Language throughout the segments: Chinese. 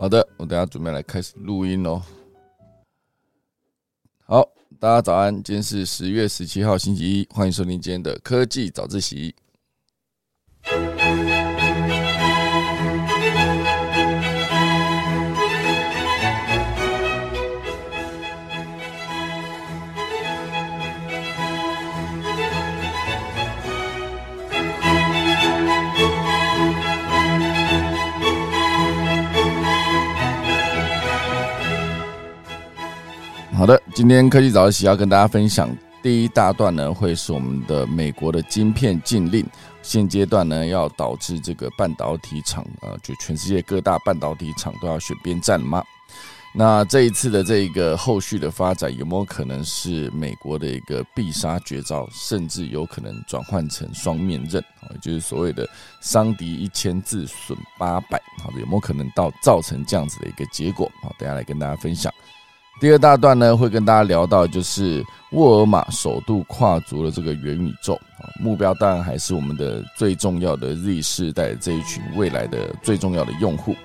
好的，我等下准备来开始录音喽。好，大家早安，今天是十月十七号星期一，欢迎收听今天的科技早自习。好的，今天科技早自习要跟大家分享第一大段呢，会是我们的美国的晶片禁令，现阶段呢要导致这个半导体厂啊，就全世界各大半导体厂都要选边站吗？那这一次的这个后续的发展，有没有可能是美国的一个必杀绝招，甚至有可能转换成双面刃啊？就是所谓的伤敌一千自损八百，好的，有没有可能到造成这样子的一个结果？好，等下来跟大家分享。第二大段呢，会跟大家聊到，就是沃尔玛首度跨足了这个元宇宙啊，目标当然还是我们的最重要的 Z 世代这一群未来的最重要的用户。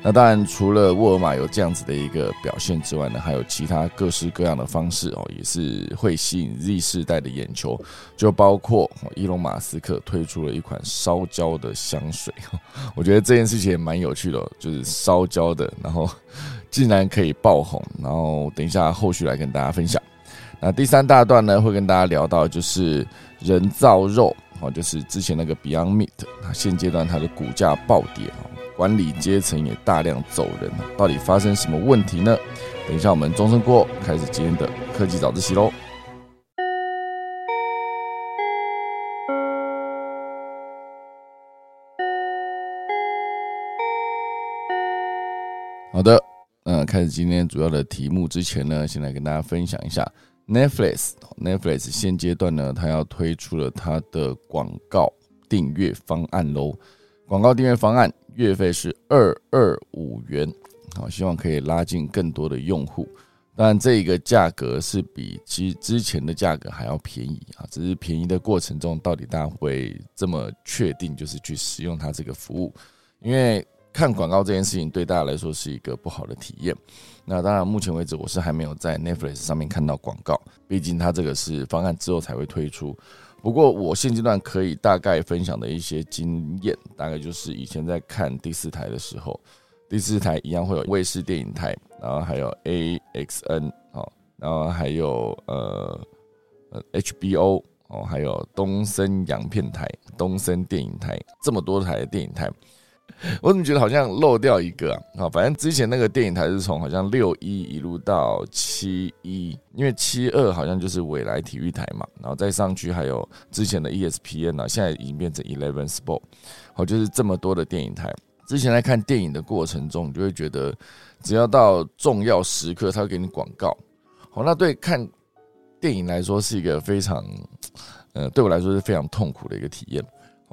那当然，除了沃尔玛有这样子的一个表现之外呢，还有其他各式各样的方式哦，也是会吸引 Z 世代的眼球，就包括伊隆马斯克推出了一款烧焦的香水，我觉得这件事情也蛮有趣的，就是烧焦的，然后。竟然可以爆红，然后等一下后续来跟大家分享。那第三大段呢，会跟大家聊到就是人造肉哦，就是之前那个 Beyond Meat，那现阶段它的股价暴跌啊，管理阶层也大量走人到底发生什么问题呢？等一下我们钟声过，开始今天的科技早自习喽。好的。嗯，开始今天主要的题目之前呢，先来跟大家分享一下 Netflix。Netflix 现阶段呢，它要推出了它的广告订阅方案喽。广告订阅方案月费是二二五元，好，希望可以拉近更多的用户。当然，这个价格是比之之前的价格还要便宜啊。只是便宜的过程中，到底大家会这么确定就是去使用它这个服务？因为看广告这件事情对大家来说是一个不好的体验。那当然，目前为止我是还没有在 Netflix 上面看到广告，毕竟它这个是方案之后才会推出。不过我现阶段可以大概分享的一些经验，大概就是以前在看第四台的时候，第四台一样会有卫视电影台，然后还有 AXN 哦，然后还有呃呃 HBO 哦，还有东森洋片台、东森电影台，这么多台的电影台。我怎么觉得好像漏掉一个啊？好反正之前那个电影台是从好像六一一路到七一，因为七二好像就是未来体育台嘛，然后再上去还有之前的 ESPN 啊，现在已经变成 Eleven Sport，好，就是这么多的电影台。之前在看电影的过程中，你就会觉得只要到重要时刻，他会给你广告。好，那对看电影来说是一个非常，呃，对我来说是非常痛苦的一个体验。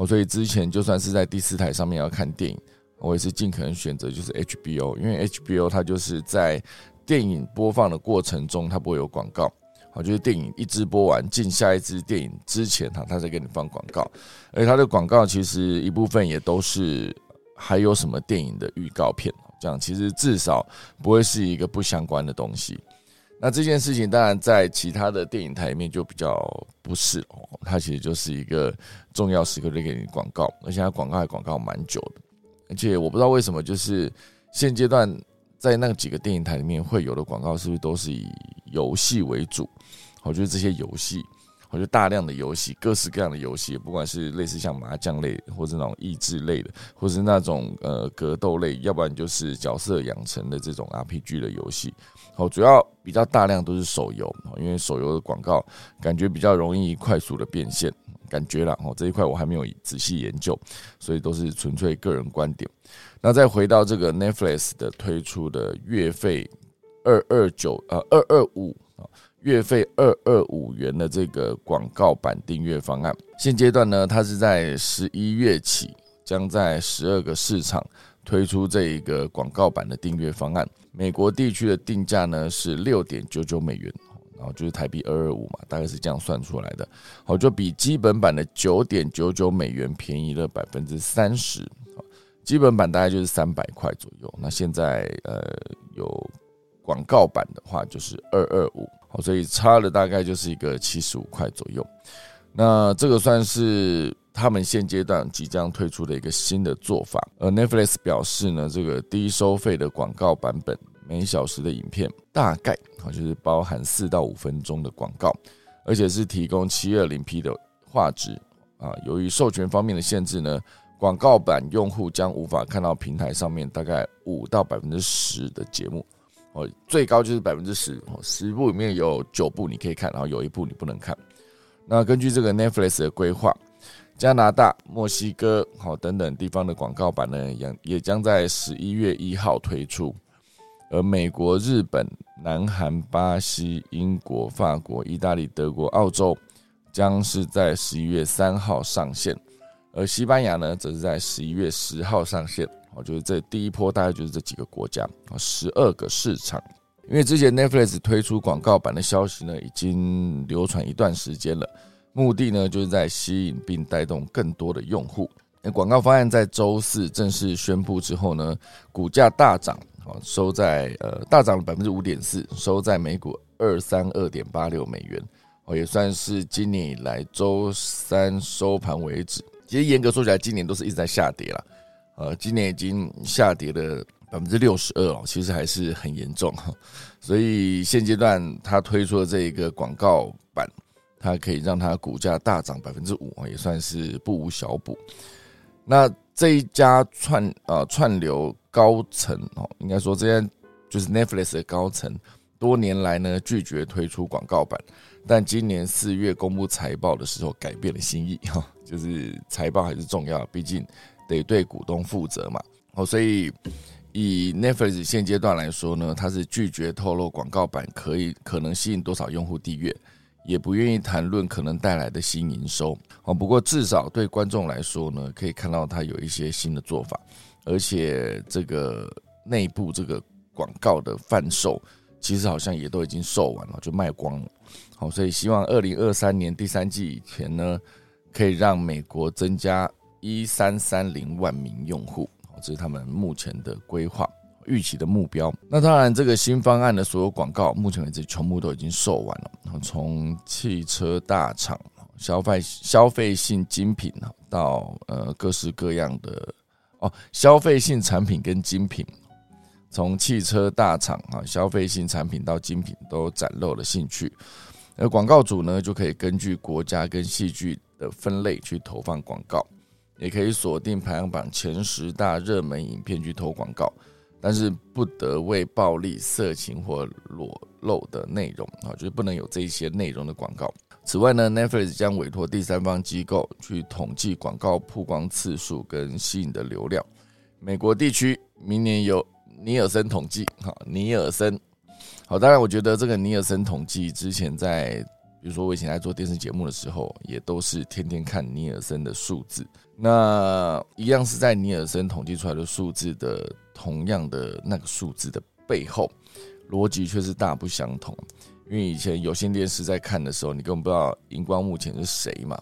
哦，所以之前就算是在第四台上面要看电影，我也是尽可能选择就是 HBO，因为 HBO 它就是在电影播放的过程中，它不会有广告。好，就是电影一直播完进下一支电影之前，它它在给你放广告，而它的广告其实一部分也都是还有什么电影的预告片，这样其实至少不会是一个不相关的东西。那这件事情当然在其他的电影台里面就比较不是哦，它其实就是一个重要时刻就给你广告，而且它广告还广告蛮久的，而且我不知道为什么，就是现阶段在那几个电影台里面会有的广告，是不是都是以游戏为主？我觉得这些游戏。我觉得大量的游戏，各式各样的游戏，不管是类似像麻将类，或者那种益智类的，或是那种呃格斗类，要不然就是角色养成的这种 RPG 的游戏。好，主要比较大量都是手游，因为手游的广告感觉比较容易快速的变现，感觉了。哦，这一块我还没有仔细研究，所以都是纯粹个人观点。那再回到这个 Netflix 的推出的月费二二九呃二二五。月费二二五元的这个广告版订阅方案，现阶段呢，它是在十一月起，将在十二个市场推出这一个广告版的订阅方案。美国地区的定价呢是六点九九美元，然后就是台币二二五嘛，大概是这样算出来的。好，就比基本版的九点九九美元便宜了百分之三十。基本版大概就是三百块左右。那现在呃有广告版的话就是二二五，好，所以差了大概就是一个七十五块左右。那这个算是他们现阶段即将推出的一个新的做法。而 Netflix 表示呢，这个低收费的广告版本，每小时的影片大概好就是包含四到五分钟的广告，而且是提供七二零 P 的画质啊。由于授权方面的限制呢。广告版用户将无法看到平台上面大概五到百分之十的节目，哦，最高就是百分之十，哦，十部里面有九部你可以看，然后有一部你不能看。那根据这个 Netflix 的规划，加拿大、墨西哥、好等等地方的广告版呢，也也将在十一月一号推出，而美国、日本、南韩、巴西、英国、法国、意大利、德国、澳洲将是在十一月三号上线。而西班牙呢，则是在十一月十号上线。哦，就是这第一波大概就是这几个国家啊，十二个市场。因为之前 Netflix 推出广告版的消息呢，已经流传一段时间了。目的呢，就是在吸引并带动更多的用户。那广告方案在周四正式宣布之后呢，股价大涨，哦，收在呃大涨了百分之五点四，收在每股二三二点八六美元。哦，也算是今年以来周三收盘为止。其实严格说起来，今年都是一直在下跌了，呃，今年已经下跌了百分之六十二哦，其实还是很严重哈。所以现阶段它推出的这一个广告版，它可以让它股价大涨百分之五也算是不无小补。那这一家串呃串流高层哦，应该说这些就是 Netflix 的高层，多年来呢拒绝推出广告版，但今年四月公布财报的时候改变了心意哈。就是财报还是重要，毕竟得对股东负责嘛。哦，所以以 Netflix 现阶段来说呢，它是拒绝透露广告版可以可能吸引多少用户订阅，也不愿意谈论可能带来的新营收。哦，不过至少对观众来说呢，可以看到它有一些新的做法，而且这个内部这个广告的贩售，其实好像也都已经售完了，就卖光了。好，所以希望二零二三年第三季以前呢。可以让美国增加一三三零万名用户，这是他们目前的规划预期的目标。那当然，这个新方案的所有广告，目前为止全部都已经售完了。从汽车大厂、消费消费性精品到呃各式各样的哦消费性产品跟精品，从汽车大厂啊消费性产品到精品都展露了兴趣。而广告主呢，就可以根据国家跟戏剧。的分类去投放广告，也可以锁定排行榜前十大热门影片去投广告，但是不得为暴力、色情或裸露的内容啊，就是不能有这一些内容的广告。此外呢，Netflix 将委托第三方机构去统计广告曝光次数跟吸引的流量。美国地区明年由尼尔森统计，哈，尼尔森。好，当然我觉得这个尼尔森统计之前在。比如说，我以前在做电视节目的时候，也都是天天看尼尔森的数字。那一样是在尼尔森统计出来的数字的同样的那个数字的背后，逻辑却是大不相同。因为以前有线电视在看的时候，你根本不知道荧光幕前是谁嘛，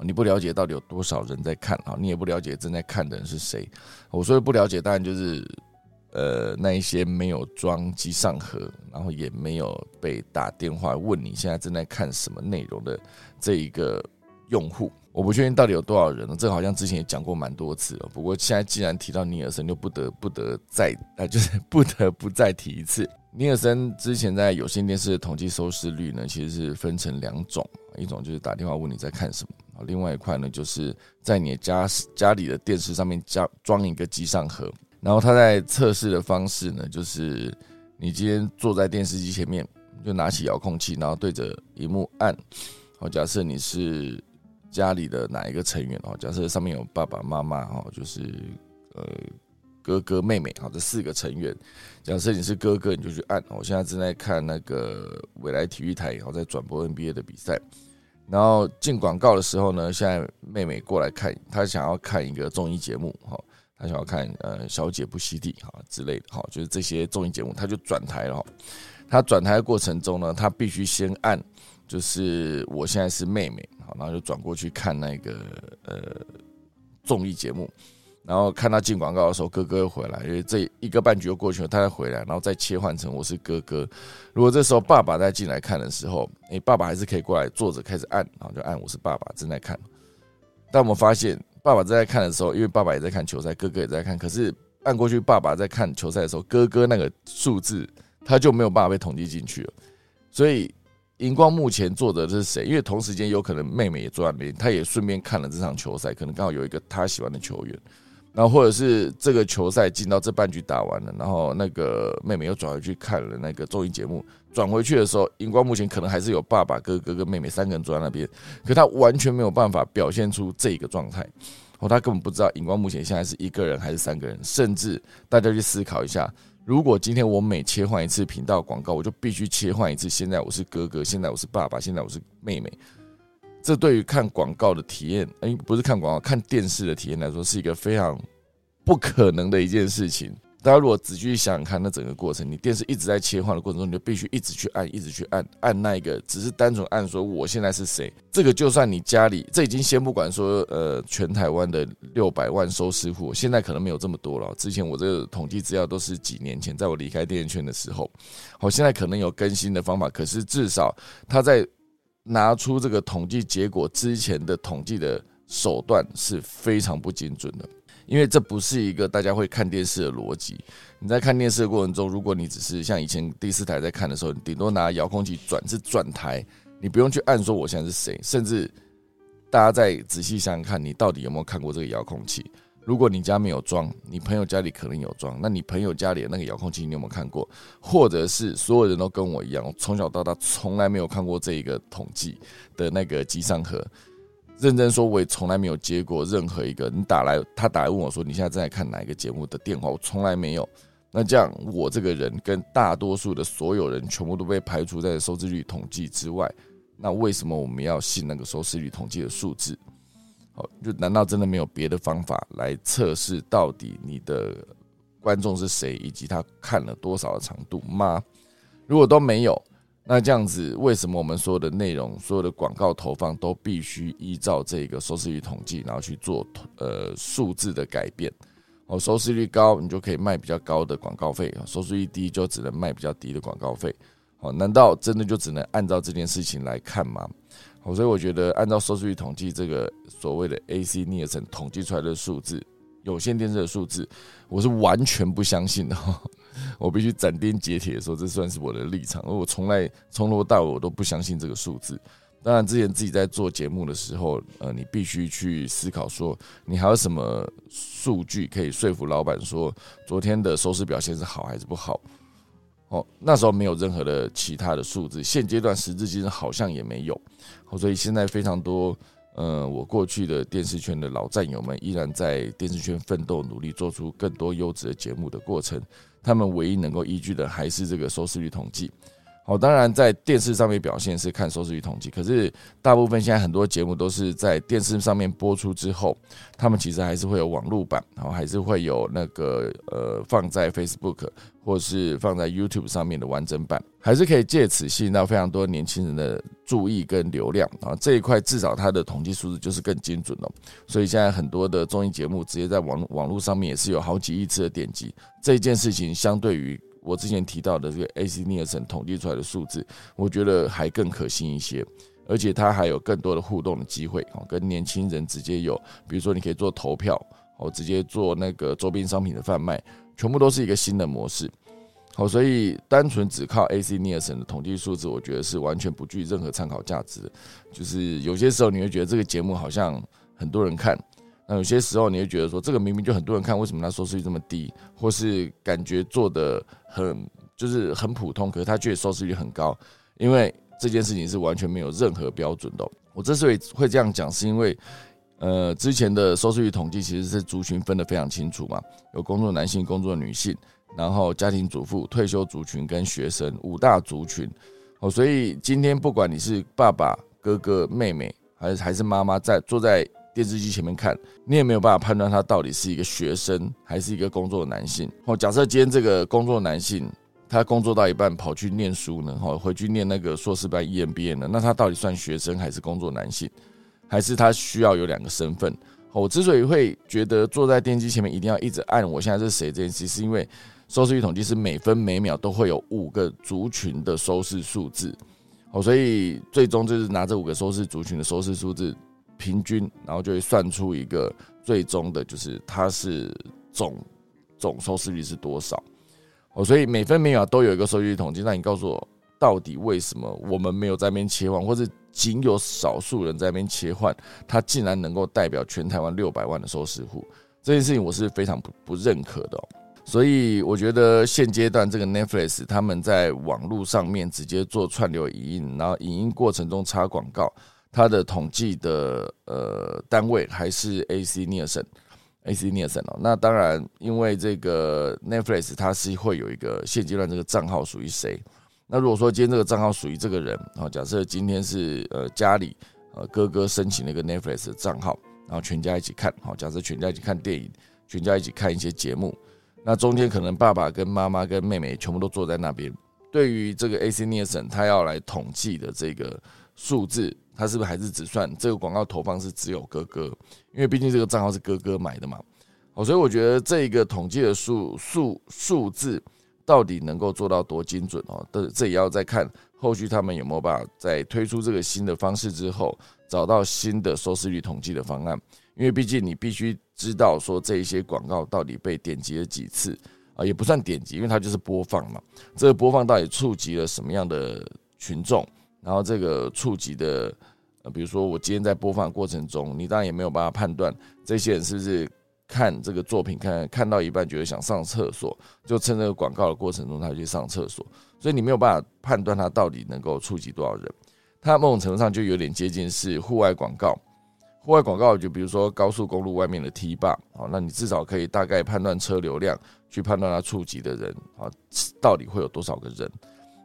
你不了解到底有多少人在看啊，你也不了解正在看的人是谁。我说的不了解，当然就是。呃，那一些没有装机上盒，然后也没有被打电话问你现在正在看什么内容的这一个用户，我不确定到底有多少人。这好像之前也讲过蛮多次了。不过现在既然提到尼尔森，就不得不得再啊，就是 不得不再提一次。尼尔森之前在有线电视的统计收视率呢，其实是分成两种，一种就是打电话问你在看什么，另外一块呢，就是在你家家里的电视上面加装一个机上盒。然后他在测试的方式呢，就是你今天坐在电视机前面，就拿起遥控器，然后对着荧幕按。好，假设你是家里的哪一个成员哦？假设上面有爸爸妈妈哦，就是呃哥哥妹妹好，这四个成员。假设你是哥哥，你就去按。我现在正在看那个未来体育台，然后在转播 NBA 的比赛。然后进广告的时候呢，现在妹妹过来看，她想要看一个综艺节目哈。她想要看呃小姐不吸地哈之类的哈，就是这些综艺节目，她就转台了。她转台的过程中呢，她必须先按，就是我现在是妹妹，好，然后就转过去看那个呃综艺节目。然后看他进广告的时候，哥哥又回来，因为这一个半局又过去了，他再回来，然后再切换成我是哥哥。如果这时候爸爸再进来看的时候，诶，爸爸还是可以过来坐着开始按，然后就按我是爸爸正在看。但我们发现，爸爸正在看的时候，因为爸爸也在看球赛，哥哥也在看，可是按过去，爸爸在看球赛的时候，哥哥那个数字他就没有办法被统计进去了。所以，荧光目前坐的是谁？因为同时间有可能妹妹也坐在那边，她也顺便看了这场球赛，可能刚好有一个她喜欢的球员。然后或者是这个球赛进到这半局打完了，然后那个妹妹又转回去看了那个综艺节目，转回去的时候，荧光目前可能还是有爸爸、哥哥跟妹妹三个人坐在那边，可他完全没有办法表现出这个状态，哦，他根本不知道荧光目前现在是一个人还是三个人，甚至大家去思考一下，如果今天我每切换一次频道广告，我就必须切换一次，现在我是哥哥，现在我是爸爸，现在我是妹妹。这对于看广告的体验，哎，不是看广告，看电视的体验来说，是一个非常不可能的一件事情。大家如果仔细想想看，那整个过程，你电视一直在切换的过程中，你就必须一直去按，一直去按，按那一个，只是单纯按说我现在是谁。这个就算你家里，这已经先不管说，呃，全台湾的六百万收视户，现在可能没有这么多了。之前我这个统计资料都是几年前，在我离开电视圈的时候，好，现在可能有更新的方法，可是至少他在。拿出这个统计结果之前的统计的手段是非常不精准的，因为这不是一个大家会看电视的逻辑。你在看电视的过程中，如果你只是像以前第四台在看的时候，你顶多拿遥控器转是转台，你不用去按说我现在是谁，甚至大家再仔细想想看，你到底有没有看过这个遥控器？如果你家没有装，你朋友家里可能有装，那你朋友家里的那个遥控器你有没有看过？或者是所有人都跟我一样，从小到大从来没有看过这一个统计的那个机上盒。认真说，我也从来没有接过任何一个你打来，他打来问我说你现在正在看哪一个节目的电话，我从来没有。那这样，我这个人跟大多数的所有人全部都被排除在收视率统计之外。那为什么我们要信那个收视率统计的数字？哦，就难道真的没有别的方法来测试到底你的观众是谁，以及他看了多少的长度吗？如果都没有，那这样子为什么我们所有的内容、所有的广告投放都必须依照这个收视率统计，然后去做呃数字的改变？哦，收视率高，你就可以卖比较高的广告费；收视率低，就只能卖比较低的广告费。哦，难道真的就只能按照这件事情来看吗？哦所以我觉得，按照收视率统计这个所谓的 AC 尼尔森统计出来的数字，有线电视的数字，我是完全不相信的。我必须斩钉截铁的说，这算是我的立场。而我从来从头到尾我都不相信这个数字。当然，之前自己在做节目的时候，呃，你必须去思考说，你还有什么数据可以说服老板说，昨天的收视表现是好还是不好？哦，那时候没有任何的其他的数字，现阶段时至今日好像也没有。所以现在非常多，呃，我过去的电视圈的老战友们依然在电视圈奋斗努力，做出更多优质的节目的过程，他们唯一能够依据的还是这个收视率统计。好，当然在电视上面表现是看收视率统计，可是大部分现在很多节目都是在电视上面播出之后，他们其实还是会有网络版，然后还是会有那个呃放在 Facebook 或是放在 YouTube 上面的完整版，还是可以借此吸引到非常多年轻人的注意跟流量啊。这一块至少它的统计数字就是更精准了。所以现在很多的综艺节目直接在网网络上面也是有好几亿次的点击，这一件事情相对于。我之前提到的这个 AC Nielsen 统计出来的数字，我觉得还更可信一些，而且它还有更多的互动的机会哦，跟年轻人直接有，比如说你可以做投票哦，直接做那个周边商品的贩卖，全部都是一个新的模式。好，所以单纯只靠 AC Nielsen 的统计数字，我觉得是完全不具任何参考价值。就是有些时候你会觉得这个节目好像很多人看。那有些时候你会觉得说，这个明明就很多人看，为什么他收视率这么低？或是感觉做的很就是很普通，可是他却收视率很高？因为这件事情是完全没有任何标准的。我之所以会这样讲，是因为呃之前的收视率统计其实是族群分得非常清楚嘛，有工作男性、工作女性，然后家庭主妇、退休族群跟学生五大族群。哦，所以今天不管你是爸爸、哥哥、妹妹，还是还是妈妈，在坐在电视机前面看，你也没有办法判断他到底是一个学生还是一个工作的男性。哦，假设今天这个工作男性，他工作到一半跑去念书呢，哦，回去念那个硕士班 EMBA 呢，那他到底算学生还是工作男性？还是他需要有两个身份？我之所以会觉得坐在电机前面一定要一直按我现在是谁这件事，是因为收视率统计是每分每秒都会有五个族群的收视数字，哦，所以最终就是拿这五个收视族群的收视数字平均，然后就会算出一个最终的，就是它是总总收视率是多少。哦，所以每分每秒都有一个收视率统计，那你告诉我，到底为什么我们没有在那边切换，或者仅有少数人在那边切换，它竟然能够代表全台湾六百万的收视户？这件事情我是非常不不认可的。所以我觉得现阶段这个 Netflix 他们在网络上面直接做串流影音，然后影音过程中插广告，它的统计的呃单位还是 AC Nielsen。A.C. Nielsen 哦，那当然，因为这个 Netflix 它是会有一个现阶段这个账号属于谁。那如果说今天这个账号属于这个人，啊，假设今天是呃家里呃哥哥申请了一个 Netflix 的账号，然后全家一起看，好，假设全家一起看电影，全家一起看一些节目，那中间可能爸爸跟妈妈跟妹妹全部都坐在那边。对于这个 A.C. Nielsen 他要来统计的这个数字。他是不是还是只算这个广告投放是只有哥哥？因为毕竟这个账号是哥哥买的嘛。哦，所以我觉得这一个统计的数数数字到底能够做到多精准哦？这这也要再看后续他们有没有办法在推出这个新的方式之后，找到新的收视率统计的方案。因为毕竟你必须知道说这一些广告到底被点击了几次啊，也不算点击，因为它就是播放嘛。这个播放到底触及了什么样的群众？然后这个触及的，呃，比如说我今天在播放过程中，你当然也没有办法判断这些人是不是看这个作品看看到一半觉得想上厕所，就趁这个广告的过程中他去上厕所，所以你没有办法判断他到底能够触及多少人。它某种程度上就有点接近是户外广告，户外广告就比如说高速公路外面的 T 坝啊，那你至少可以大概判断车流量，去判断它触及的人啊到底会有多少个人。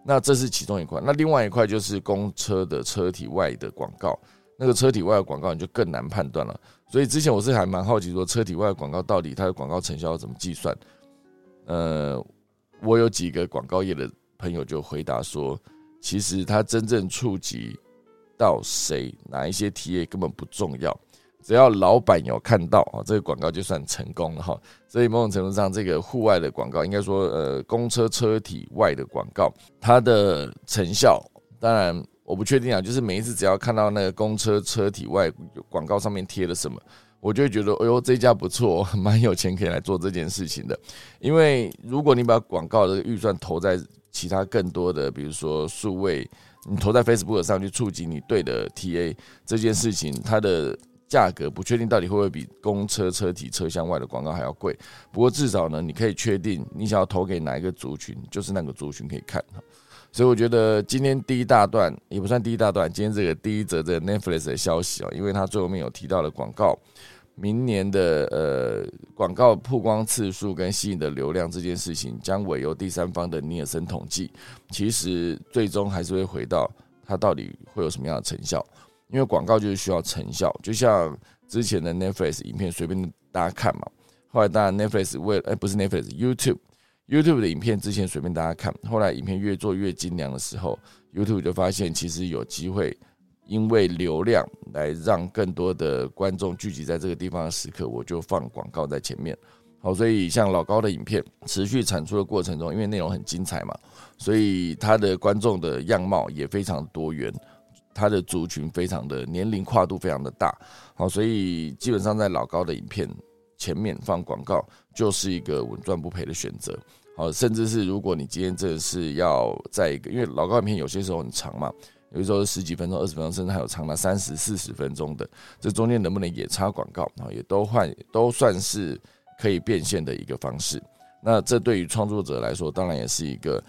那这是其中一块，那另外一块就是公车的车体外的广告，那个车体外的广告你就更难判断了。所以之前我是还蛮好奇，说车体外的广告到底它的广告成效要怎么计算？呃，我有几个广告业的朋友就回答说，其实它真正触及到谁，哪一些 TA 根本不重要。只要老板有看到啊，这个广告就算成功了哈。所以某种程度上，这个户外的广告，应该说呃，公车车体外的广告，它的成效，当然我不确定啊。就是每一次只要看到那个公车车体外广告上面贴了什么，我就会觉得，哎呦，这家不错，蛮有钱可以来做这件事情的。因为如果你把广告的预算投在其他更多的，比如说数位，你投在 Facebook 上去触及你对的 TA 这件事情，它的。价格不确定，到底会不会比公车车体车厢外的广告还要贵？不过至少呢，你可以确定你想要投给哪一个族群，就是那个族群可以看所以我觉得今天第一大段也不算第一大段，今天这个第一则的 Netflix 的消息啊，因为它最后面有提到了广告，明年的呃广告曝光次数跟吸引的流量这件事情，将委由第三方的尼尔森统计。其实最终还是会回到它到底会有什么样的成效。因为广告就是需要成效，就像之前的 Netflix 影片随便大家看嘛，后来当然 Netflix 为哎不是 Netflix，YouTube，YouTube 的影片之前随便大家看，后来影片越做越精良的时候，YouTube 就发现其实有机会，因为流量来让更多的观众聚集在这个地方的时刻，我就放广告在前面。好，所以像老高的影片持续产出的过程中，因为内容很精彩嘛，所以他的观众的样貌也非常多元。它的族群非常的年龄跨度非常的大，好，所以基本上在老高的影片前面放广告就是一个稳赚不赔的选择，好，甚至是如果你今天真的是要在一个，因为老高影片有些时候很长嘛，有的时候十几分钟、二十分钟，甚至还有长达三十四十分钟的，这中间能不能也插广告啊，也都换都算是可以变现的一个方式。那这对于创作者来说，当然也是一个。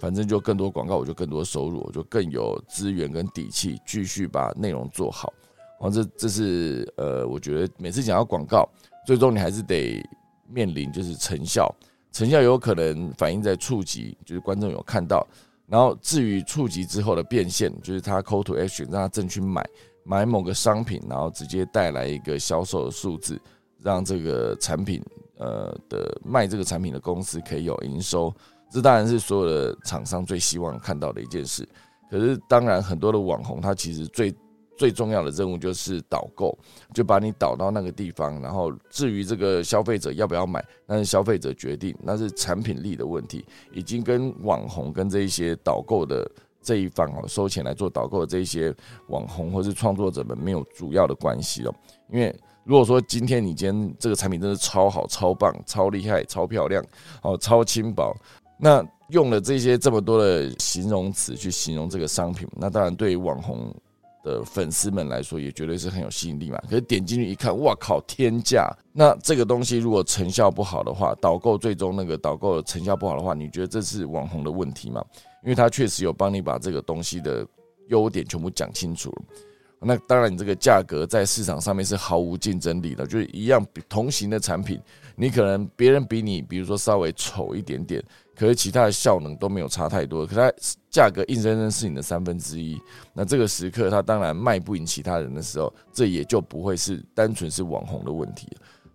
反正就更多广告，我就更多收入，我就更有资源跟底气继续把内容做好。然后这这是呃，我觉得每次讲到广告，最终你还是得面临就是成效，成效有可能反映在触及，就是观众有看到。然后至于触及之后的变现，就是他 call to action 让他正去买买某个商品，然后直接带来一个销售的数字，让这个产品呃的卖这个产品的公司可以有营收。这当然是所有的厂商最希望看到的一件事。可是，当然很多的网红，他其实最最重要的任务就是导购，就把你导到那个地方，然后至于这个消费者要不要买，那是消费者决定，那是产品力的问题，已经跟网红跟这一些导购的这一方哦收钱来做导购的这一些网红或是创作者们没有主要的关系了。因为如果说今天你今天这个产品真的超好、超棒、超厉害、超漂亮哦、超轻薄，那用了这些这么多的形容词去形容这个商品，那当然对于网红。的粉丝们来说，也绝对是很有吸引力嘛。可是点进去一看，哇靠，天价！那这个东西如果成效不好的话，导购最终那个导购成效不好的话，你觉得这是网红的问题吗？因为他确实有帮你把这个东西的优点全部讲清楚了。那当然，你这个价格在市场上面是毫无竞争力的，就是一样同型的产品，你可能别人比你，比如说稍微丑一点点。可是其他的效能都没有差太多，可它价格硬生生是你的三分之一。那这个时刻，它当然卖不赢其他人的时候，这也就不会是单纯是网红的问题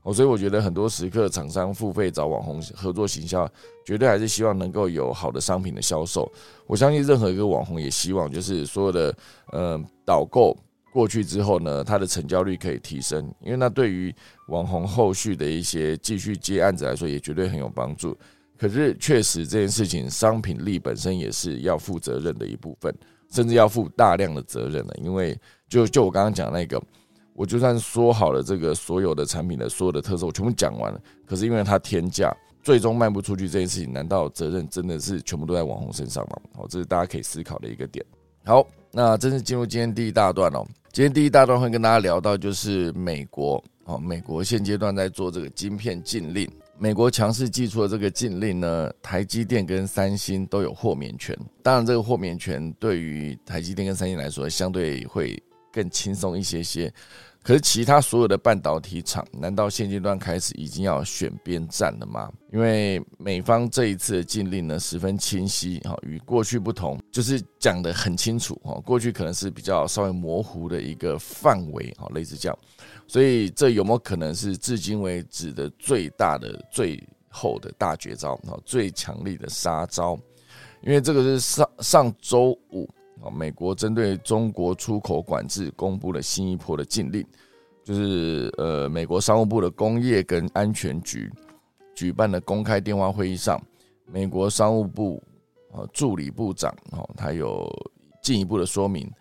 哦，所以我觉得很多时刻，厂商付费找网红合作行销，绝对还是希望能够有好的商品的销售。我相信任何一个网红也希望，就是所有的呃导购过去之后呢，它的成交率可以提升，因为那对于网红后续的一些继续接案子来说，也绝对很有帮助。可是，确实这件事情，商品力本身也是要负责任的一部分，甚至要负大量的责任的。因为，就就我刚刚讲那个，我就算说好了这个所有的产品的所有的特色，我全部讲完了，可是因为它天价，最终卖不出去这件事情，难道责任真的是全部都在网红身上吗？好，这是大家可以思考的一个点。好，那正式进入今天第一大段哦。今天第一大段会跟大家聊到，就是美国哦，美国现阶段在做这个晶片禁令。美国强势寄出的这个禁令呢，台积电跟三星都有豁免权。当然，这个豁免权对于台积电跟三星来说，相对会更轻松一些些。可是，其他所有的半导体厂，难道现阶段开始已经要选边站了吗？因为美方这一次的禁令呢，十分清晰，哈，与过去不同，就是讲得很清楚，哈，过去可能是比较稍微模糊的一个范围，哈，类似这样。所以，这有没有可能是至今为止的最大的、最后的大绝招哈？最强力的杀招？因为这个是上上周五啊，美国针对中国出口管制公布了新一波的禁令，就是呃，美国商务部的工业跟安全局举办的公开电话会议上，美国商务部啊助理部长哦，他有进一步的说明。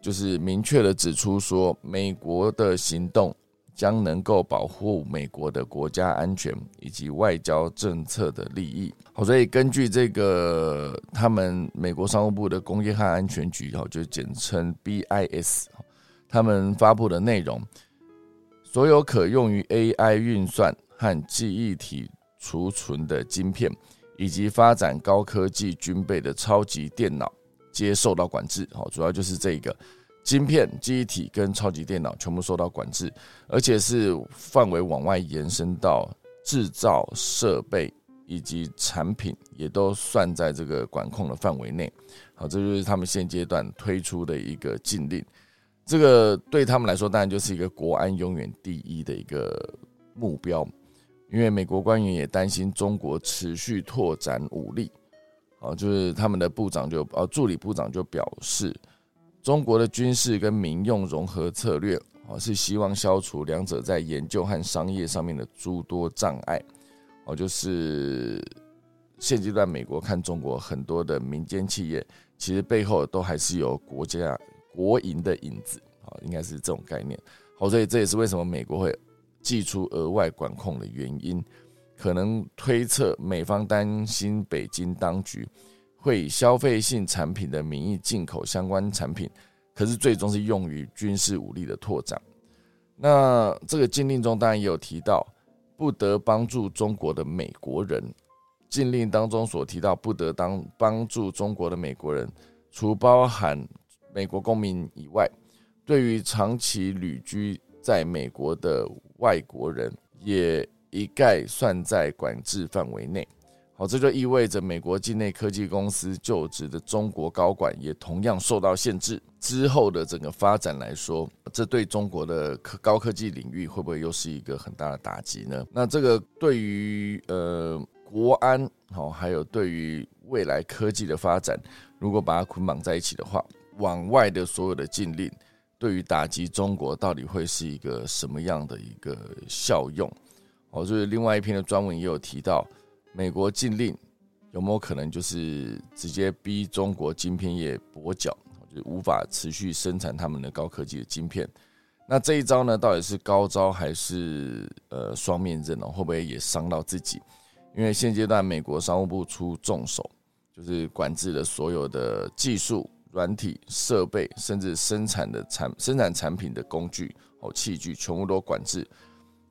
就是明确的指出说，美国的行动将能够保护美国的国家安全以及外交政策的利益。好，所以根据这个他们美国商务部的工业和安全局，哈，就简称 BIS，他们发布的内容，所有可用于 AI 运算和记忆体储存的晶片，以及发展高科技军备的超级电脑。皆受到管制，好，主要就是这个晶片、记忆体跟超级电脑全部受到管制，而且是范围往外延伸到制造设备以及产品，也都算在这个管控的范围内。好，这就是他们现阶段推出的一个禁令。这个对他们来说，当然就是一个国安永远第一的一个目标，因为美国官员也担心中国持续拓展武力。哦，就是他们的部长就呃助理部长就表示，中国的军事跟民用融合策略哦是希望消除两者在研究和商业上面的诸多障碍。哦，就是现阶段美国看中国很多的民间企业，其实背后都还是有国家国营的影子啊，应该是这种概念。好，所以这也是为什么美国会寄出额外管控的原因。可能推测，美方担心北京当局会以消费性产品的名义进口相关产品，可是最终是用于军事武力的拓展。那这个禁令中当然也有提到，不得帮助中国的美国人。禁令当中所提到不得当帮助中国的美国人，除包含美国公民以外，对于长期旅居在美国的外国人也。一概算在管制范围内。好，这就意味着美国境内科技公司就职的中国高管也同样受到限制。之后的整个发展来说，这对中国的科高科技领域会不会又是一个很大的打击呢？那这个对于呃国安好，还有对于未来科技的发展，如果把它捆绑在一起的话，往外的所有的禁令对于打击中国到底会是一个什么样的一个效用？哦，就是另外一篇的专文也有提到，美国禁令有没有可能就是直接逼中国晶片业跛脚，就无法持续生产他们的高科技的晶片？那这一招呢，到底是高招还是呃双面刃呢？会不会也伤到自己？因为现阶段美国商务部出重手，就是管制了所有的技术、软体、设备，甚至生产的产生产产品的工具哦器具，全部都管制。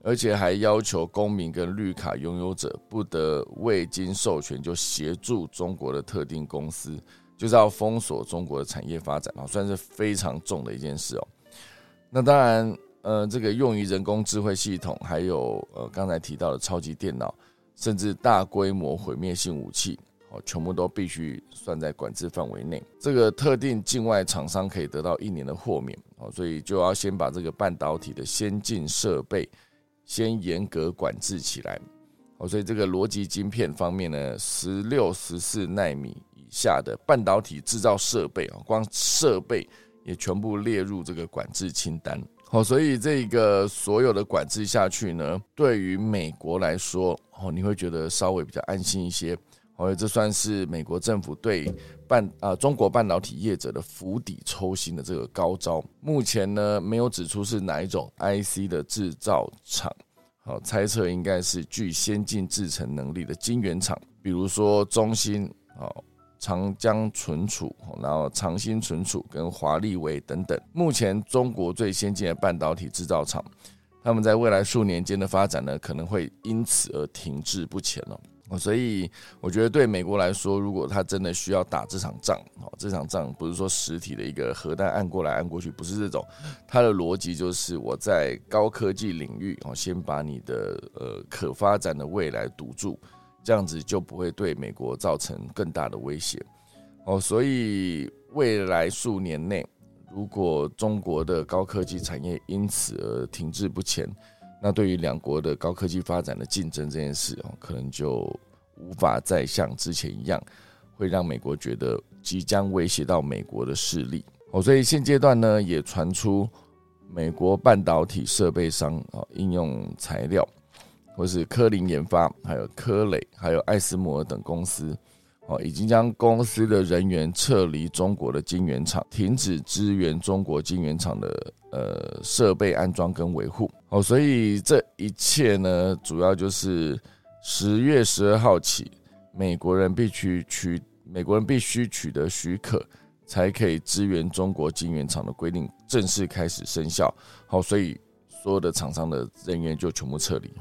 而且还要求公民跟绿卡拥有者不得未经授权就协助中国的特定公司，就是要封锁中国的产业发展啊，算是非常重的一件事哦。那当然，呃，这个用于人工智慧系统，还有呃刚才提到的超级电脑，甚至大规模毁灭性武器，哦，全部都必须算在管制范围内。这个特定境外厂商可以得到一年的豁免哦，所以就要先把这个半导体的先进设备。先严格管制起来，哦，所以这个逻辑晶片方面呢，十六、十四纳米以下的半导体制造设备啊，光设备也全部列入这个管制清单。好，所以这个所有的管制下去呢，对于美国来说，哦，你会觉得稍微比较安心一些。哦，这算是美国政府对半啊中国半导体业者的釜底抽薪的这个高招。目前呢，没有指出是哪一种 IC 的制造厂。好，猜测应该是具先进制程能力的晶圆厂，比如说中芯、哦长江存储、然后长兴存储跟华力微等等。目前中国最先进的半导体制造厂，他们在未来数年间的发展呢，可能会因此而停滞不前了。所以我觉得对美国来说，如果他真的需要打这场仗，哦，这场仗不是说实体的一个核弹按过来按过去，不是这种，它的逻辑就是我在高科技领域，哦，先把你的呃可发展的未来堵住，这样子就不会对美国造成更大的威胁。哦，所以未来数年内，如果中国的高科技产业因此而停滞不前，那对于两国的高科技发展的竞争这件事哦，可能就无法再像之前一样，会让美国觉得即将威胁到美国的势力哦。所以现阶段呢，也传出美国半导体设备商啊、应用材料，或是科林研发，还有科磊，还有艾斯摩尔等公司。哦，已经将公司的人员撤离中国的晶圆厂，停止支援中国晶圆厂的呃设备安装跟维护。哦，所以这一切呢，主要就是十月十二号起，美国人必须取美国人必须取得许可，才可以支援中国晶圆厂的规定正式开始生效。好，所以所有的厂商的人员就全部撤离。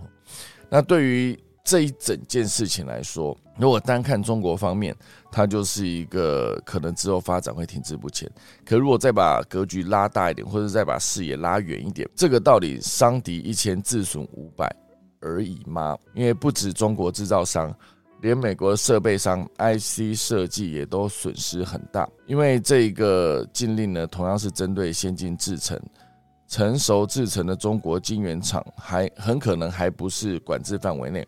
那对于这一整件事情来说，如果单看中国方面，它就是一个可能之后发展会停滞不前。可如果再把格局拉大一点，或者再把视野拉远一点，这个道理伤敌一千自损五百而已吗？因为不止中国制造商，连美国设备商 IC 设计也都损失很大。因为这个禁令呢，同样是针对先进制程、成熟制程的中国晶圆厂，还很可能还不是管制范围内。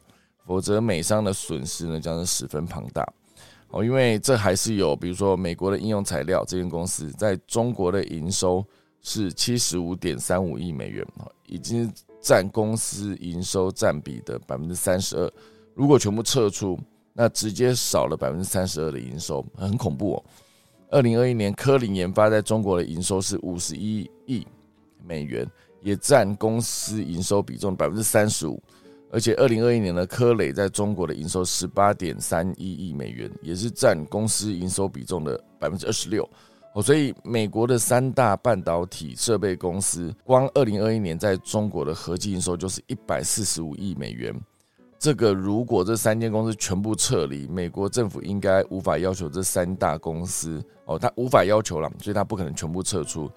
否则，美商的损失呢将是十分庞大哦，因为这还是有，比如说美国的应用材料这间公司在中国的营收是七十五点三五亿美元，已经占公司营收占比的百分之三十二。如果全部撤出，那直接少了百分之三十二的营收，很恐怖哦。二零二一年，科林研发在中国的营收是五十一亿美元，也占公司营收比重百分之三十五。而且，二零二一年的科磊在中国的营收十八点三一亿美元，也是占公司营收比重的百分之二十六。哦，所以美国的三大半导体设备公司，光二零二一年在中国的合计营收就是一百四十五亿美元。这个如果这三间公司全部撤离，美国政府应该无法要求这三大公司哦，他无法要求了，所以他不可能全部撤出，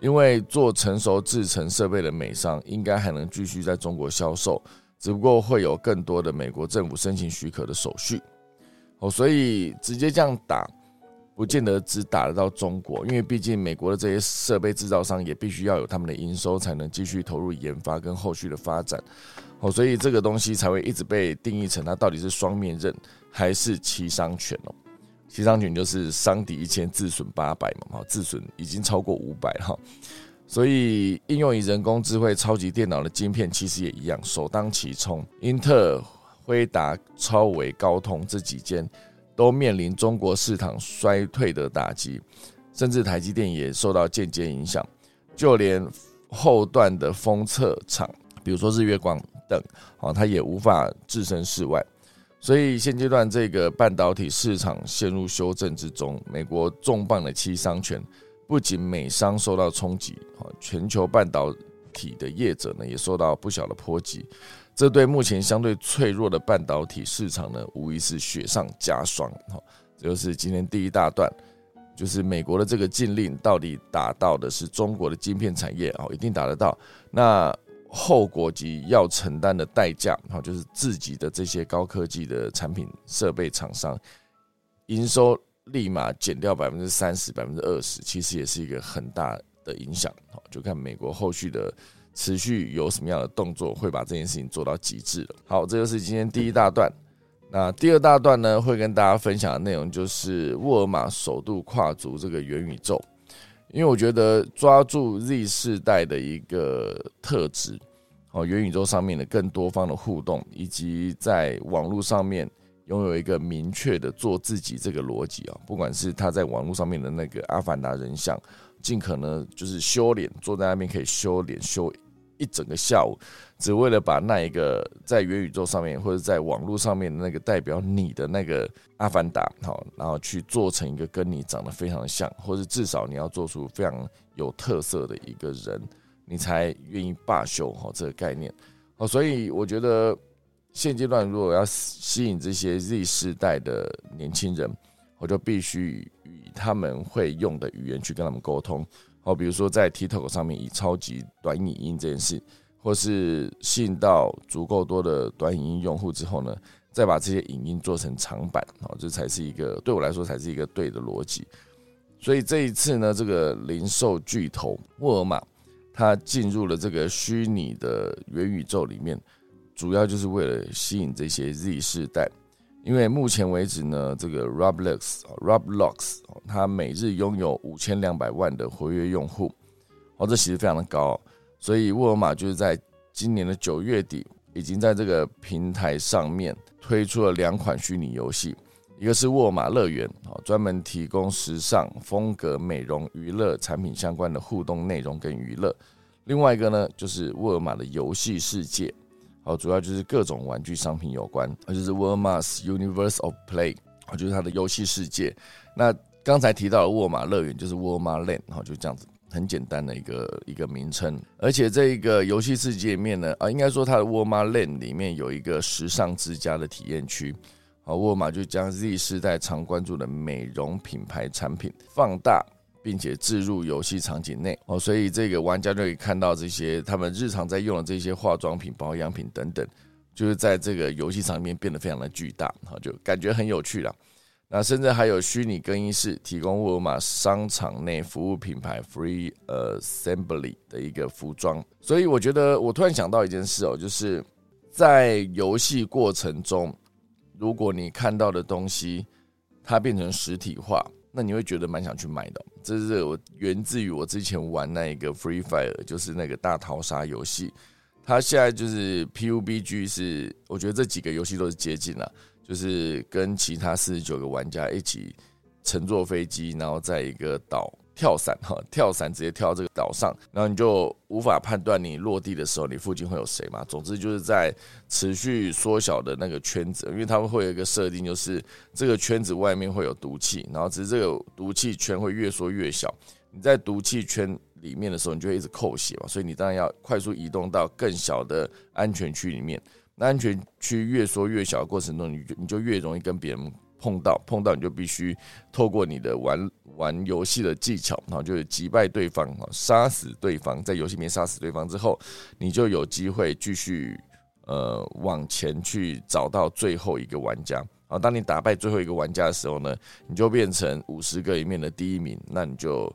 因为做成熟制成设备的美商应该还能继续在中国销售。只不过会有更多的美国政府申请许可的手续，哦，所以直接这样打，不见得只打得到中国，因为毕竟美国的这些设备制造商也必须要有他们的营收，才能继续投入研发跟后续的发展，哦，所以这个东西才会一直被定义成它到底是双面刃还是七伤拳哦，七伤拳就是伤敌一千自损八百嘛，哈，自损已经超过五百哈。所以应用于人工智慧超级电脑的晶片，其实也一样，首当其冲。英特尔、辉达、超维、高通这几间都面临中国市场衰退的打击，甚至台积电也受到间接影响。就连后段的封测厂，比如说日月光等，啊，它也无法置身事外。所以现阶段这个半导体市场陷入修正之中，美国重磅的七伤拳。不仅美商受到冲击，啊，全球半导体的业者呢也受到不小的波及，这对目前相对脆弱的半导体市场呢，无疑是雪上加霜。哈，这就是今天第一大段，就是美国的这个禁令到底打到的是中国的晶片产业啊，一定打得到，那后果及要承担的代价，哈，就是自己的这些高科技的产品设备厂商营收。立马减掉百分之三十、百分之二十，其实也是一个很大的影响。好，就看美国后续的持续有什么样的动作，会把这件事情做到极致了。好，这就是今天第一大段。那第二大段呢，会跟大家分享的内容就是沃尔玛首度跨足这个元宇宙，因为我觉得抓住 Z 世代的一个特质，哦，元宇宙上面的更多方的互动，以及在网络上面。拥有一个明确的做自己这个逻辑啊，不管是他在网络上面的那个阿凡达人像，尽可能就是修脸，坐在那边可以修脸修一整个下午，只为了把那一个在元宇宙上面或者在网络上面的那个代表你的那个阿凡达，好，然后去做成一个跟你长得非常像，或者至少你要做出非常有特色的一个人，你才愿意罢休哈这个概念，好，所以我觉得。现阶段，如果要吸引这些 Z 世代的年轻人，我就必须以他们会用的语言去跟他们沟通。好，比如说在 TikTok 上面以超级短影音这件事，或是吸引到足够多的短影音用户之后呢，再把这些影音做成长版，好，这才是一个对我来说才是一个对的逻辑。所以这一次呢，这个零售巨头沃尔玛，它进入了这个虚拟的元宇宙里面。主要就是为了吸引这些 Z 世代，因为目前为止呢，这个 Roblox Roblox 它每日拥有五千两百万的活跃用户，哦，这其实非常的高，所以沃尔玛就是在今年的九月底，已经在这个平台上面推出了两款虚拟游戏，一个是沃尔玛乐园，哦，专门提供时尚风格、美容、娱乐产品相关的互动内容跟娱乐，另外一个呢，就是沃尔玛的游戏世界。好，主要就是各种玩具商品有关，就是 Walmart's Universe of Play，就是它的游戏世界。那刚才提到的沃尔玛乐园就是 Walmart Land，好，就这样子，很简单的一个一个名称。而且这一个游戏世界里面呢，啊，应该说它的 Walmart Land 里面有一个时尚之家的体验区，好，沃尔玛就将 Z 世代常关注的美容品牌产品放大。并且置入游戏场景内哦，所以这个玩家就可以看到这些他们日常在用的这些化妆品、保养品等等，就是在这个游戏场面变得非常的巨大，哈，就感觉很有趣了。那甚至还有虚拟更衣室，提供沃尔玛商场内服务品牌 Free Assembly 的一个服装。所以我觉得，我突然想到一件事哦，就是在游戏过程中，如果你看到的东西它变成实体化。那你会觉得蛮想去买的，这是我源自于我之前玩那一个 Free Fire，就是那个大逃杀游戏。它现在就是 PUBG，是我觉得这几个游戏都是接近了，就是跟其他四十九个玩家一起乘坐飞机，然后在一个岛。跳伞哈，跳伞直接跳到这个岛上，然后你就无法判断你落地的时候你附近会有谁嘛。总之就是在持续缩小的那个圈子，因为他们会有一个设定，就是这个圈子外面会有毒气，然后只是这个毒气圈会越缩越小。你在毒气圈里面的时候，你就会一直扣血嘛，所以你当然要快速移动到更小的安全区里面。那安全区越缩越小的过程中，你就你就越容易跟别人。碰到碰到你就必须透过你的玩玩游戏的技巧，然后就是击败对方，杀死对方，在游戏里面杀死对方之后，你就有机会继续呃往前去找到最后一个玩家。然后当你打败最后一个玩家的时候呢，你就变成五十个里面的第一名，那你就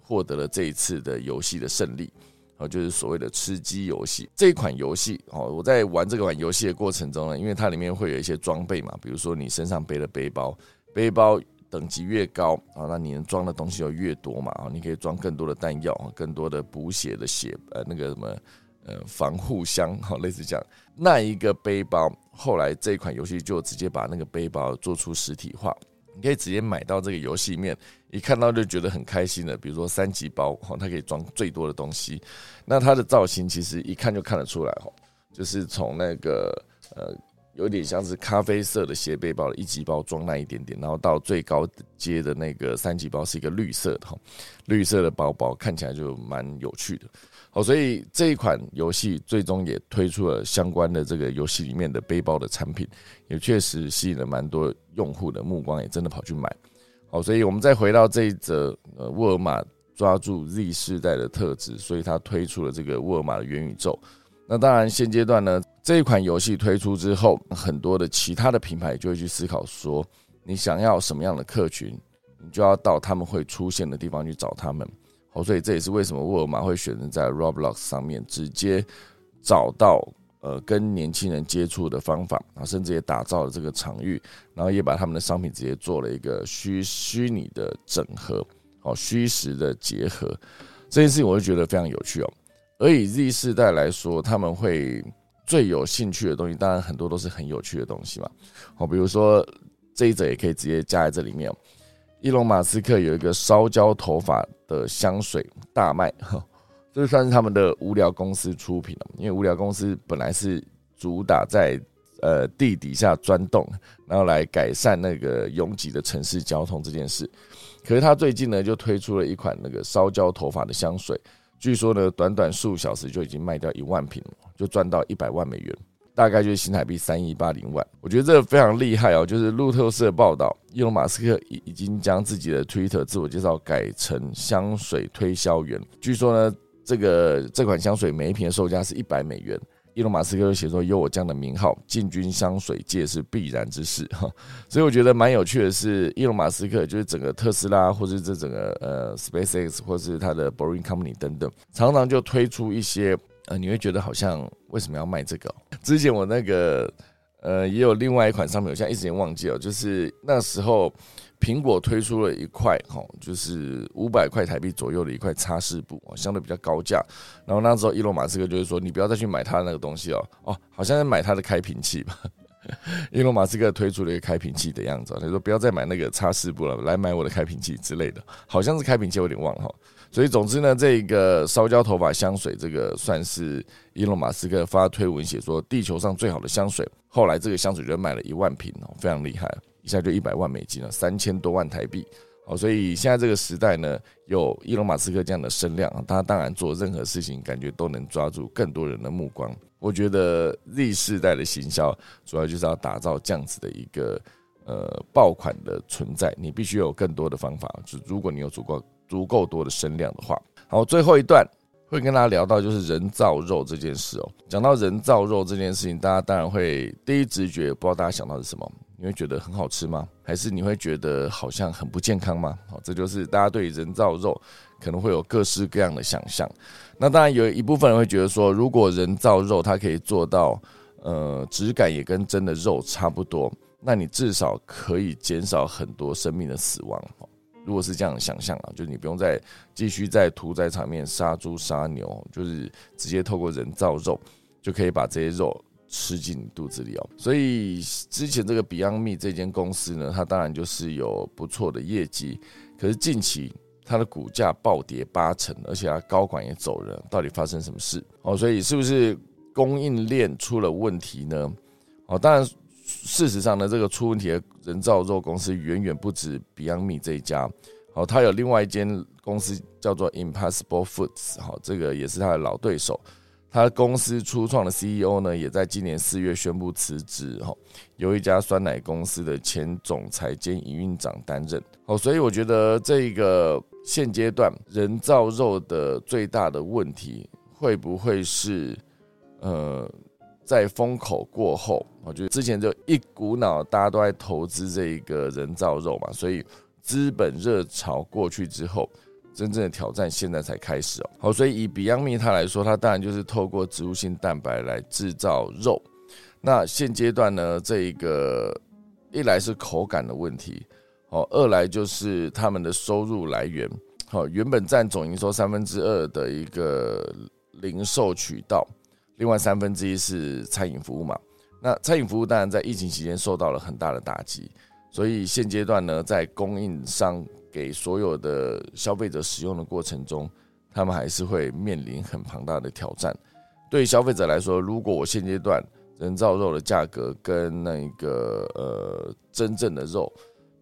获得了这一次的游戏的胜利。就是所谓的吃鸡游戏这一款游戏哦，我在玩这款游戏的过程中呢，因为它里面会有一些装备嘛，比如说你身上背的背包，背包等级越高啊，那你能装的东西就越多嘛啊，你可以装更多的弹药，更多的补血的血呃那个什么呃防护箱哈，类似这样。那一个背包后来这款游戏就直接把那个背包做出实体化，你可以直接买到这个游戏面，一看到就觉得很开心的。比如说三级包哈，它可以装最多的东西，那它的造型其实一看就看得出来哈，就是从那个呃。有点像是咖啡色的斜背包的一级包装那一点点，然后到最高阶的那个三级包是一个绿色的哈，绿色的包包看起来就蛮有趣的。好，所以这一款游戏最终也推出了相关的这个游戏里面的背包的产品，也确实吸引了蛮多用户的目光，也真的跑去买。好，所以我们再回到这一则，呃，沃尔玛抓住 Z 世代的特质，所以他推出了这个沃尔玛的元宇宙。那当然，现阶段呢，这一款游戏推出之后，很多的其他的品牌就会去思考说，你想要什么样的客群，你就要到他们会出现的地方去找他们。哦，所以这也是为什么沃尔玛会选择在 Roblox 上面直接找到呃跟年轻人接触的方法啊，甚至也打造了这个场域，然后也把他们的商品直接做了一个虚虚拟的整合，哦，虚实的结合。这件事情我就觉得非常有趣哦。而以 Z 世代来说，他们会最有兴趣的东西，当然很多都是很有趣的东西嘛。好，比如说这一则也可以直接加在这里面。伊隆马斯克有一个烧焦头发的香水大卖，哈 这算是他们的无聊公司出品了。因为无聊公司本来是主打在呃地底下钻洞，然后来改善那个拥挤的城市交通这件事。可是他最近呢，就推出了一款那个烧焦头发的香水。据说呢，短短数小时就已经卖掉一万瓶，就赚到一百万美元，大概就是新台币三亿八零万。我觉得这个非常厉害哦。就是路透社报道，伊隆马斯克已已经将自己的 Twitter 自我介绍改成香水推销员。据说呢，这个这款香水每一瓶的售价是一百美元。伊隆马斯克就写说：“有我这样的名号，进军香水界是必然之事。”哈，所以我觉得蛮有趣的是，伊隆马斯克就是整个特斯拉，或是这整个呃 SpaceX，或是他的 Boring Company 等等，常常就推出一些呃，你会觉得好像为什么要卖这个？之前我那个呃，也有另外一款商品，我现在一直也忘记了，就是那时候。苹果推出了一块，哈，就是五百块台币左右的一块擦拭布，相对比较高价。然后那时候，伊隆马斯克就是说，你不要再去买他那个东西哦，哦，好像在买他的开瓶器吧。伊隆马斯克推出了一个开瓶器的样子，他说不要再买那个擦拭布了，来买我的开瓶器之类的，好像是开瓶器，有点忘了哈。所以总之呢，这个烧焦头发香水，这个算是伊隆马斯克发推文写说地球上最好的香水。后来这个香水就卖了一万瓶哦，非常厉害。一下就一百万美金了，三千多万台币。哦，所以现在这个时代呢，有伊隆马斯克这样的声量，他当然做任何事情，感觉都能抓住更多人的目光。我觉得 Z 世代的行销，主要就是要打造这样子的一个呃爆款的存在。你必须有更多的方法，就如果你有足够足够多的声量的话。好，最后一段会跟大家聊到就是人造肉这件事哦。讲到人造肉这件事情，大家当然会第一直觉，不知道大家想到是什么。你会觉得很好吃吗？还是你会觉得好像很不健康吗？好，这就是大家对人造肉可能会有各式各样的想象。那当然有一部分人会觉得说，如果人造肉它可以做到，呃，质感也跟真的肉差不多，那你至少可以减少很多生命的死亡。如果是这样想象啊，就是你不用再继续在屠宰场面杀猪杀牛，就是直接透过人造肉就可以把这些肉。吃进肚子里哦，所以之前这个 Beyond Me 这间公司呢，它当然就是有不错的业绩，可是近期它的股价暴跌八成，而且它高管也走人，到底发生什么事？哦，所以是不是供应链出了问题呢？哦，当然，事实上呢，这个出问题的人造肉公司远远不止 Beyond Me 这一家，哦，它有另外一间公司叫做 Impossible Foods，好，这个也是它的老对手。他公司初创的 CEO 呢，也在今年四月宣布辞职，哈，由一家酸奶公司的前总裁兼营运长担任。哦，所以我觉得这个现阶段人造肉的最大的问题，会不会是呃，在风口过后，我觉得之前就一股脑大家都在投资这一个人造肉嘛，所以资本热潮过去之后。真正的挑战现在才开始哦。好，所以以 Beyond Meat 它来说，它当然就是透过植物性蛋白来制造肉。那现阶段呢，这一个一来是口感的问题，哦，二来就是他们的收入来源，好，原本占总营收三分之二的一个零售渠道，另外三分之一是餐饮服务嘛。那餐饮服务当然在疫情期间受到了很大的打击，所以现阶段呢，在供应商给所有的消费者使用的过程中，他们还是会面临很庞大的挑战。对消费者来说，如果我现阶段人造肉的价格跟那个呃真正的肉，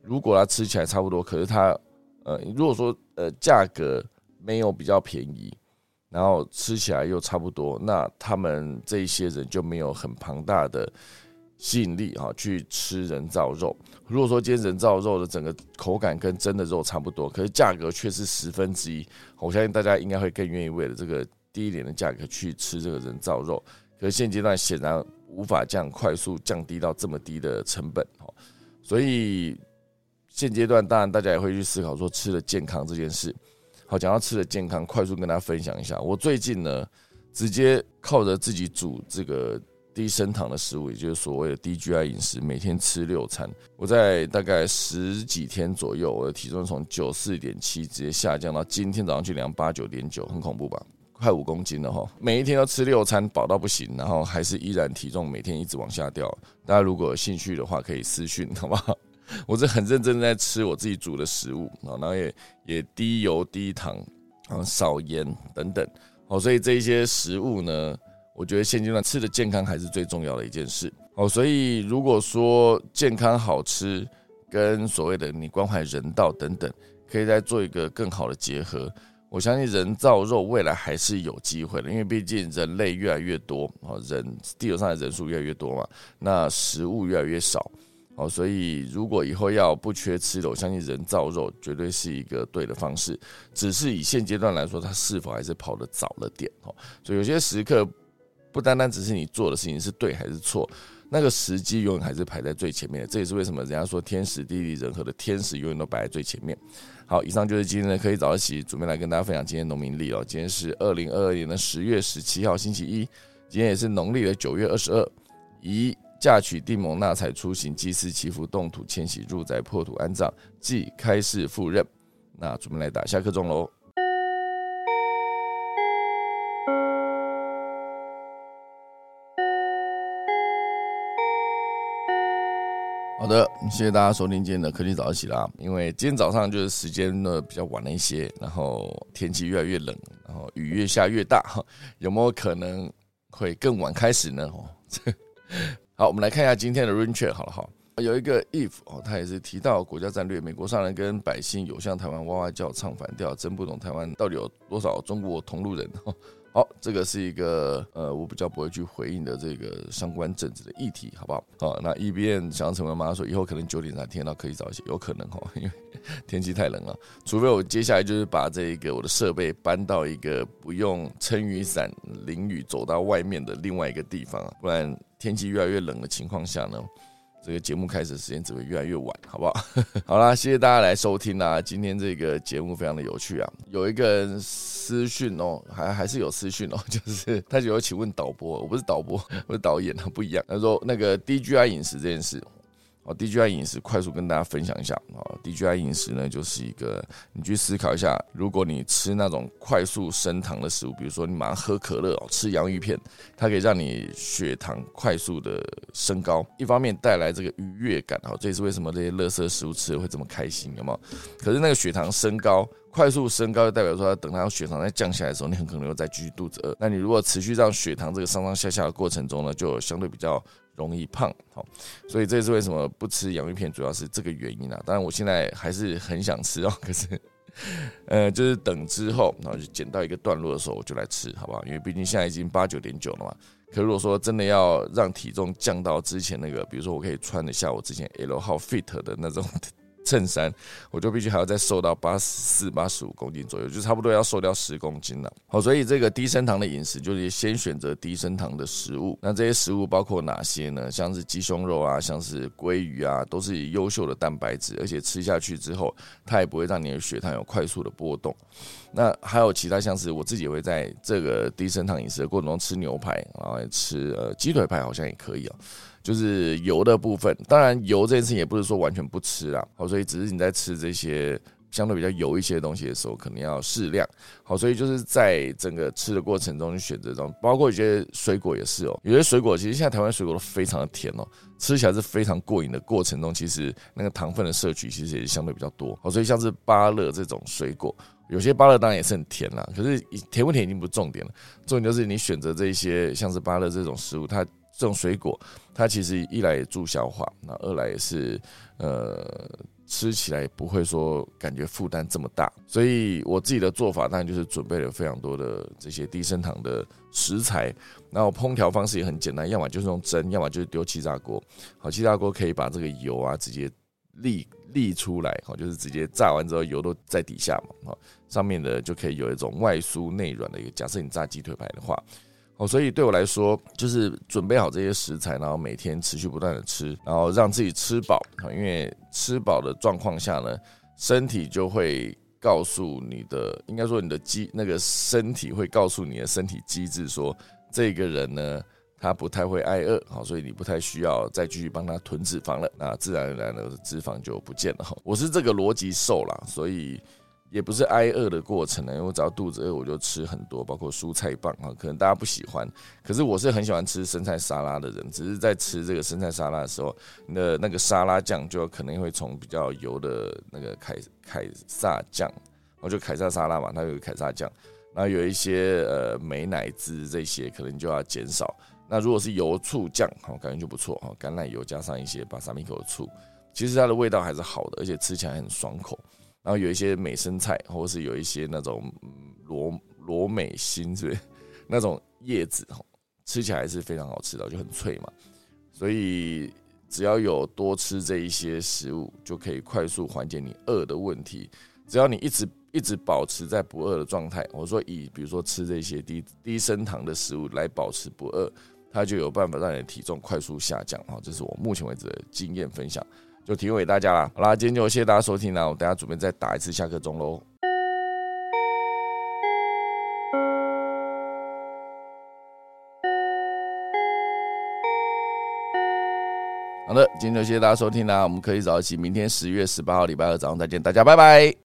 如果它吃起来差不多，可是它呃如果说呃价格没有比较便宜。然后吃起来又差不多，那他们这一些人就没有很庞大的吸引力哈，去吃人造肉。如果说今天人造肉的整个口感跟真的肉差不多，可是价格却是十分之一，我相信大家应该会更愿意为了这个低一点的价格去吃这个人造肉。可是现阶段显然无法这样快速降低到这么低的成本哈，所以现阶段当然大家也会去思考说吃的健康这件事。好，讲到吃的健康，快速跟大家分享一下。我最近呢，直接靠着自己煮这个低升糖的食物，也就是所谓的低 GI 饮食，每天吃六餐。我在大概十几天左右，我的体重从九四点七直接下降到今天早上去量八九点九，很恐怖吧？快五公斤了哈！每一天都吃六餐，饱到不行，然后还是依然体重每天一直往下掉。大家如果有兴趣的话，可以私讯，好不好？我是很认真在吃我自己煮的食物啊，然后也也低油低糖，啊少盐等等，哦，所以这一些食物呢，我觉得现阶段吃的健康还是最重要的一件事。哦，所以如果说健康好吃跟所谓的你关怀人道等等，可以再做一个更好的结合，我相信人造肉未来还是有机会的，因为毕竟人类越来越多啊，人地球上的人数越来越多嘛，那食物越来越少。哦，所以如果以后要不缺吃的，我相信人造肉绝对是一个对的方式。只是以现阶段来说，它是否还是跑得早了点？哦，所以有些时刻不单单只是你做的事情是对还是错，那个时机永远还是排在最前面的。这也是为什么人家说天时地利人和的天时永远都摆在最前面。好，以上就是今天的可以早起准备来跟大家分享今天农民历哦。今天是二零二二年的十月十七号星期一，今天也是农历的九月二十二。以嫁娶定盟纳采出行祭祀祈福动土迁徙入宅破土安葬即开市赴任，那准备来打下课钟喽。好的，谢谢大家收听今天的科技早起啦。因为今天早上就是时间呢比较晚了一些，然后天气越来越冷，然后雨越下越大，有没有可能会更晚开始呢？哦，这。好，我们来看一下今天的 rain check 好了哈，有一个 if 哦，他也是提到国家战略，美国商人跟百姓有向台湾哇哇叫唱反调，真不懂台湾到底有多少中国同路人哈。好，这个是一个呃，我比较不会去回应的这个相关政治的议题，好不好？好，那 E B N 想要成为妈妈说，以后可能九点才听到可以早些，有可能哈，因为天气太冷了。除非我接下来就是把这个我的设备搬到一个不用撑雨伞淋雨走到外面的另外一个地方，不然天气越来越冷的情况下呢？这个节目开始时间只会越来越晚，好不好？好啦，谢谢大家来收听啦。今天这个节目非常的有趣啊，有一个人私讯哦，还还是有私讯哦，就是他就有请问导播，我不是导播，我是导演他，不一样。他说那个 DGI 饮食这件事。哦，DGI 饮食快速跟大家分享一下啊，DGI 饮食呢就是一个，你去思考一下，如果你吃那种快速升糖的食物，比如说你马上喝可乐，吃洋芋片，它可以让你血糖快速的升高，一方面带来这个愉悦感，哦，这也是为什么这些乐色食物吃的会这么开心，有没有？可是那个血糖升高，快速升高，就代表说等它血糖再降下来的时候，你很可能又再继续肚子饿。那你如果持续让血糖这个上上下下的过程中呢，就相对比较。容易胖，好，所以这是为什么不吃洋芋片，主要是这个原因啊。当然，我现在还是很想吃哦，可是，呃，就是等之后，然后就减到一个段落的时候，我就来吃，好不好？因为毕竟现在已经八九点九了嘛。可如果说真的要让体重降到之前那个，比如说我可以穿得下我之前 L 号 fit 的那种。衬衫，我就必须还要再瘦到八十四、八十五公斤左右，就差不多要瘦掉十公斤了。好，所以这个低升糖的饮食，就是先选择低升糖的食物。那这些食物包括哪些呢？像是鸡胸肉啊，像是鲑鱼啊，都是优秀的蛋白质，而且吃下去之后，它也不会让你的血糖有快速的波动。那还有其他像是我自己会在这个低升糖饮食的过程中吃牛排，然后吃呃鸡腿排，好像也可以啊。就是油的部分。当然，油这件事情也不是说完全不吃啊，好，所以只是你在吃这些。相对比较油一些东西的时候，可能要适量。好，所以就是在整个吃的过程中，选择中，包括有些水果也是哦。有些水果其实现在台湾水果都非常的甜哦，吃起来是非常过瘾的过程中，其实那个糖分的摄取其实也是相对比较多。好，所以像是芭乐这种水果，有些芭乐当然也是很甜啦，可是甜不甜已经不重点了，重点就是你选择这些像是芭乐这种食物，它这种水果，它其实一来也助消化，那二来也是呃。吃起来不会说感觉负担这么大，所以我自己的做法当然就是准备了非常多的这些低升糖的食材，然后烹调方式也很简单，要么就是用蒸，要么就是丢气炸锅。好，气炸锅可以把这个油啊直接沥沥出来，好，就是直接炸完之后油都在底下嘛，好，上面的就可以有一种外酥内软的一个。假设你炸鸡腿排的话。哦，所以对我来说，就是准备好这些食材，然后每天持续不断的吃，然后让自己吃饱。因为吃饱的状况下呢，身体就会告诉你的，应该说你的机那个身体会告诉你的身体机制说，这个人呢，他不太会挨饿，好，所以你不太需要再继续帮他囤脂肪了，那自然而然的脂肪就不见了。我是这个逻辑瘦了，所以。也不是挨饿的过程呢，因为只要肚子饿，我就吃很多，包括蔬菜棒啊。可能大家不喜欢，可是我是很喜欢吃生菜沙拉的人。只是在吃这个生菜沙拉的时候，那那个沙拉酱就可能会从比较油的那个凯凯撒酱，我就凯撒沙拉嘛，它有凯撒酱，然后有一些呃美乃滋这些，可能就要减少。那如果是油醋酱，好感觉就不错哈，橄榄油加上一些巴萨米口的醋，其实它的味道还是好的，而且吃起来很爽口。然后有一些美生菜，或是有一些那种罗罗美心，是不是那种叶子？哈吃起来是非常好吃的，就很脆嘛。所以只要有多吃这一些食物，就可以快速缓解你饿的问题。只要你一直一直保持在不饿的状态，我说以比如说吃这些低低升糖的食物来保持不饿，它就有办法让你的体重快速下降。哈，这是我目前为止的经验分享。就提供给大家了。好啦，今天就谢谢大家收听啦，我等下准备再打一次下课钟喽。好的，今天就谢谢大家收听啦，我们可以早起，明天十月十八号礼拜二早上再见，大家拜拜。